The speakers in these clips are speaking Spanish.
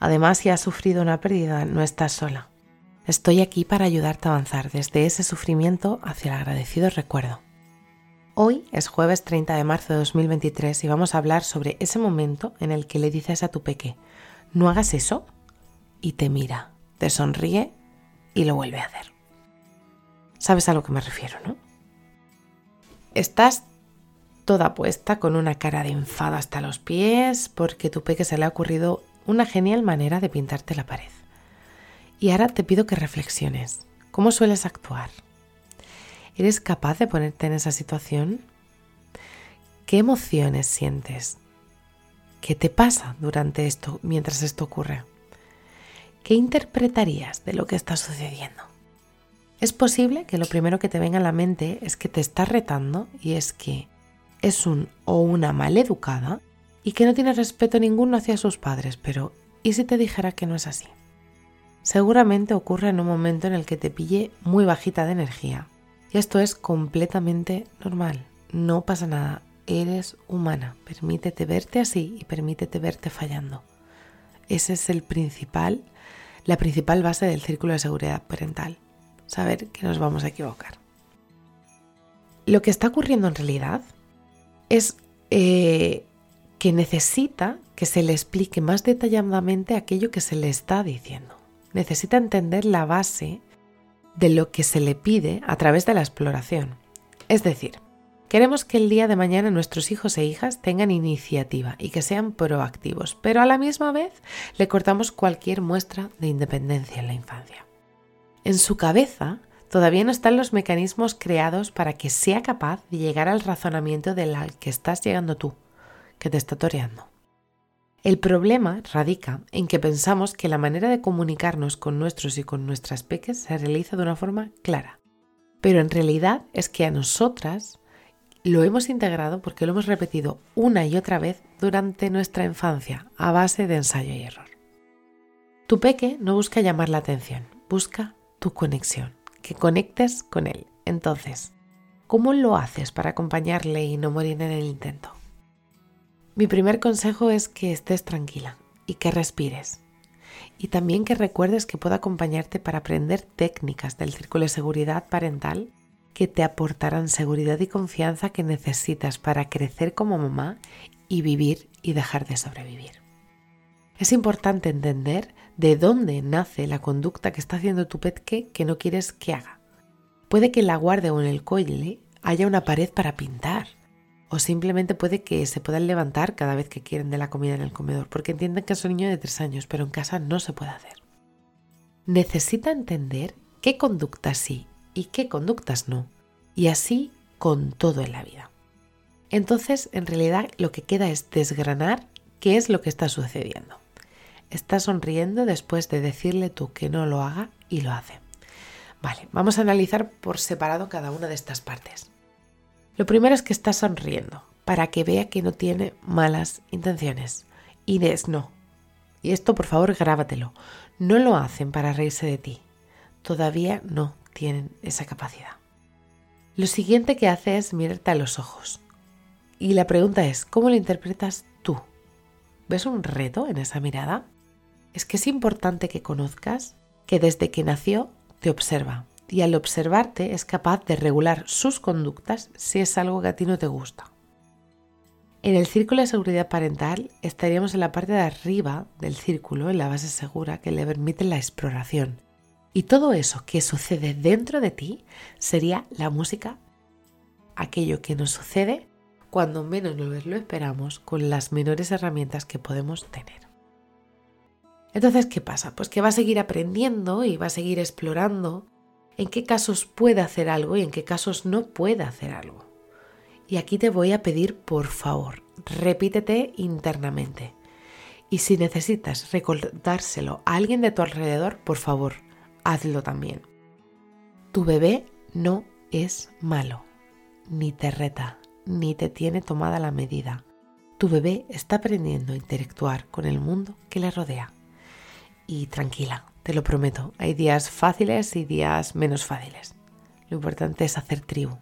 Además, si has sufrido una pérdida, no estás sola. Estoy aquí para ayudarte a avanzar desde ese sufrimiento hacia el agradecido recuerdo. Hoy es jueves 30 de marzo de 2023 y vamos a hablar sobre ese momento en el que le dices a tu peque, no hagas eso, y te mira, te sonríe y lo vuelve a hacer. Sabes a lo que me refiero, ¿no? Estás toda puesta con una cara de enfado hasta los pies porque tu peque se le ha ocurrido una genial manera de pintarte la pared. Y ahora te pido que reflexiones. ¿Cómo sueles actuar? ¿Eres capaz de ponerte en esa situación? ¿Qué emociones sientes? ¿Qué te pasa durante esto mientras esto ocurre? ¿Qué interpretarías de lo que está sucediendo? Es posible que lo primero que te venga a la mente es que te está retando y es que es un o una maleducada y que no tiene respeto ninguno hacia sus padres, pero ¿y si te dijera que no es así? Seguramente ocurre en un momento en el que te pille muy bajita de energía. Y esto es completamente normal. No pasa nada. Eres humana. Permítete verte así y permítete verte fallando. Ese es el principal, la principal base del círculo de seguridad parental. Saber que nos vamos a equivocar. Lo que está ocurriendo en realidad es eh, que necesita que se le explique más detalladamente aquello que se le está diciendo. Necesita entender la base de lo que se le pide a través de la exploración. Es decir, queremos que el día de mañana nuestros hijos e hijas tengan iniciativa y que sean proactivos, pero a la misma vez le cortamos cualquier muestra de independencia en la infancia. En su cabeza todavía no están los mecanismos creados para que sea capaz de llegar al razonamiento del que estás llegando tú que te está toreando. El problema radica en que pensamos que la manera de comunicarnos con nuestros y con nuestras peques se realiza de una forma clara. Pero en realidad es que a nosotras lo hemos integrado porque lo hemos repetido una y otra vez durante nuestra infancia a base de ensayo y error. Tu peque no busca llamar la atención, busca tu conexión, que conectes con él. Entonces, ¿cómo lo haces para acompañarle y no morir en el intento? Mi primer consejo es que estés tranquila y que respires. Y también que recuerdes que puedo acompañarte para aprender técnicas del círculo de seguridad parental que te aportarán seguridad y confianza que necesitas para crecer como mamá y vivir y dejar de sobrevivir. Es importante entender de dónde nace la conducta que está haciendo tu pet que no quieres que haga. Puede que en la guardia o en el coile haya una pared para pintar o simplemente puede que se puedan levantar cada vez que quieren de la comida en el comedor, porque entienden que es un niño de tres años, pero en casa no se puede hacer. Necesita entender qué conductas sí y qué conductas no, y así con todo en la vida. Entonces, en realidad, lo que queda es desgranar qué es lo que está sucediendo. Está sonriendo después de decirle tú que no lo haga y lo hace. Vale, vamos a analizar por separado cada una de estas partes. Lo primero es que está sonriendo para que vea que no tiene malas intenciones. Inés, no. Y esto por favor grábatelo. No lo hacen para reírse de ti. Todavía no tienen esa capacidad. Lo siguiente que hace es mirarte a los ojos. Y la pregunta es, ¿cómo lo interpretas tú? ¿Ves un reto en esa mirada? Es que es importante que conozcas que desde que nació te observa, y al observarte es capaz de regular sus conductas si es algo que a ti no te gusta. En el círculo de seguridad parental estaríamos en la parte de arriba del círculo, en la base segura, que le permite la exploración. Y todo eso que sucede dentro de ti sería la música, aquello que nos sucede cuando menos nos lo esperamos con las menores herramientas que podemos tener. Entonces, ¿qué pasa? Pues que va a seguir aprendiendo y va a seguir explorando en qué casos puede hacer algo y en qué casos no puede hacer algo. Y aquí te voy a pedir, por favor, repítete internamente. Y si necesitas recordárselo a alguien de tu alrededor, por favor, hazlo también. Tu bebé no es malo, ni te reta, ni te tiene tomada la medida. Tu bebé está aprendiendo a interactuar con el mundo que le rodea. Y tranquila, te lo prometo, hay días fáciles y días menos fáciles. Lo importante es hacer tribu.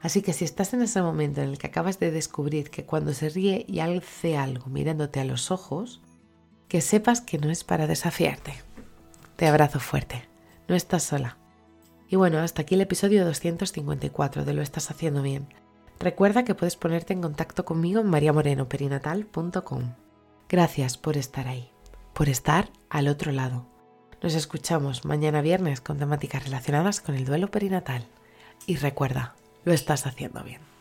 Así que si estás en ese momento en el que acabas de descubrir que cuando se ríe y hace algo mirándote a los ojos, que sepas que no es para desafiarte. Te abrazo fuerte. No estás sola. Y bueno, hasta aquí el episodio 254 de Lo estás haciendo bien. Recuerda que puedes ponerte en contacto conmigo en mariamorenoperinatal.com. Gracias por estar ahí, por estar al otro lado. Nos escuchamos mañana viernes con temáticas relacionadas con el duelo perinatal. Y recuerda, lo estás haciendo bien.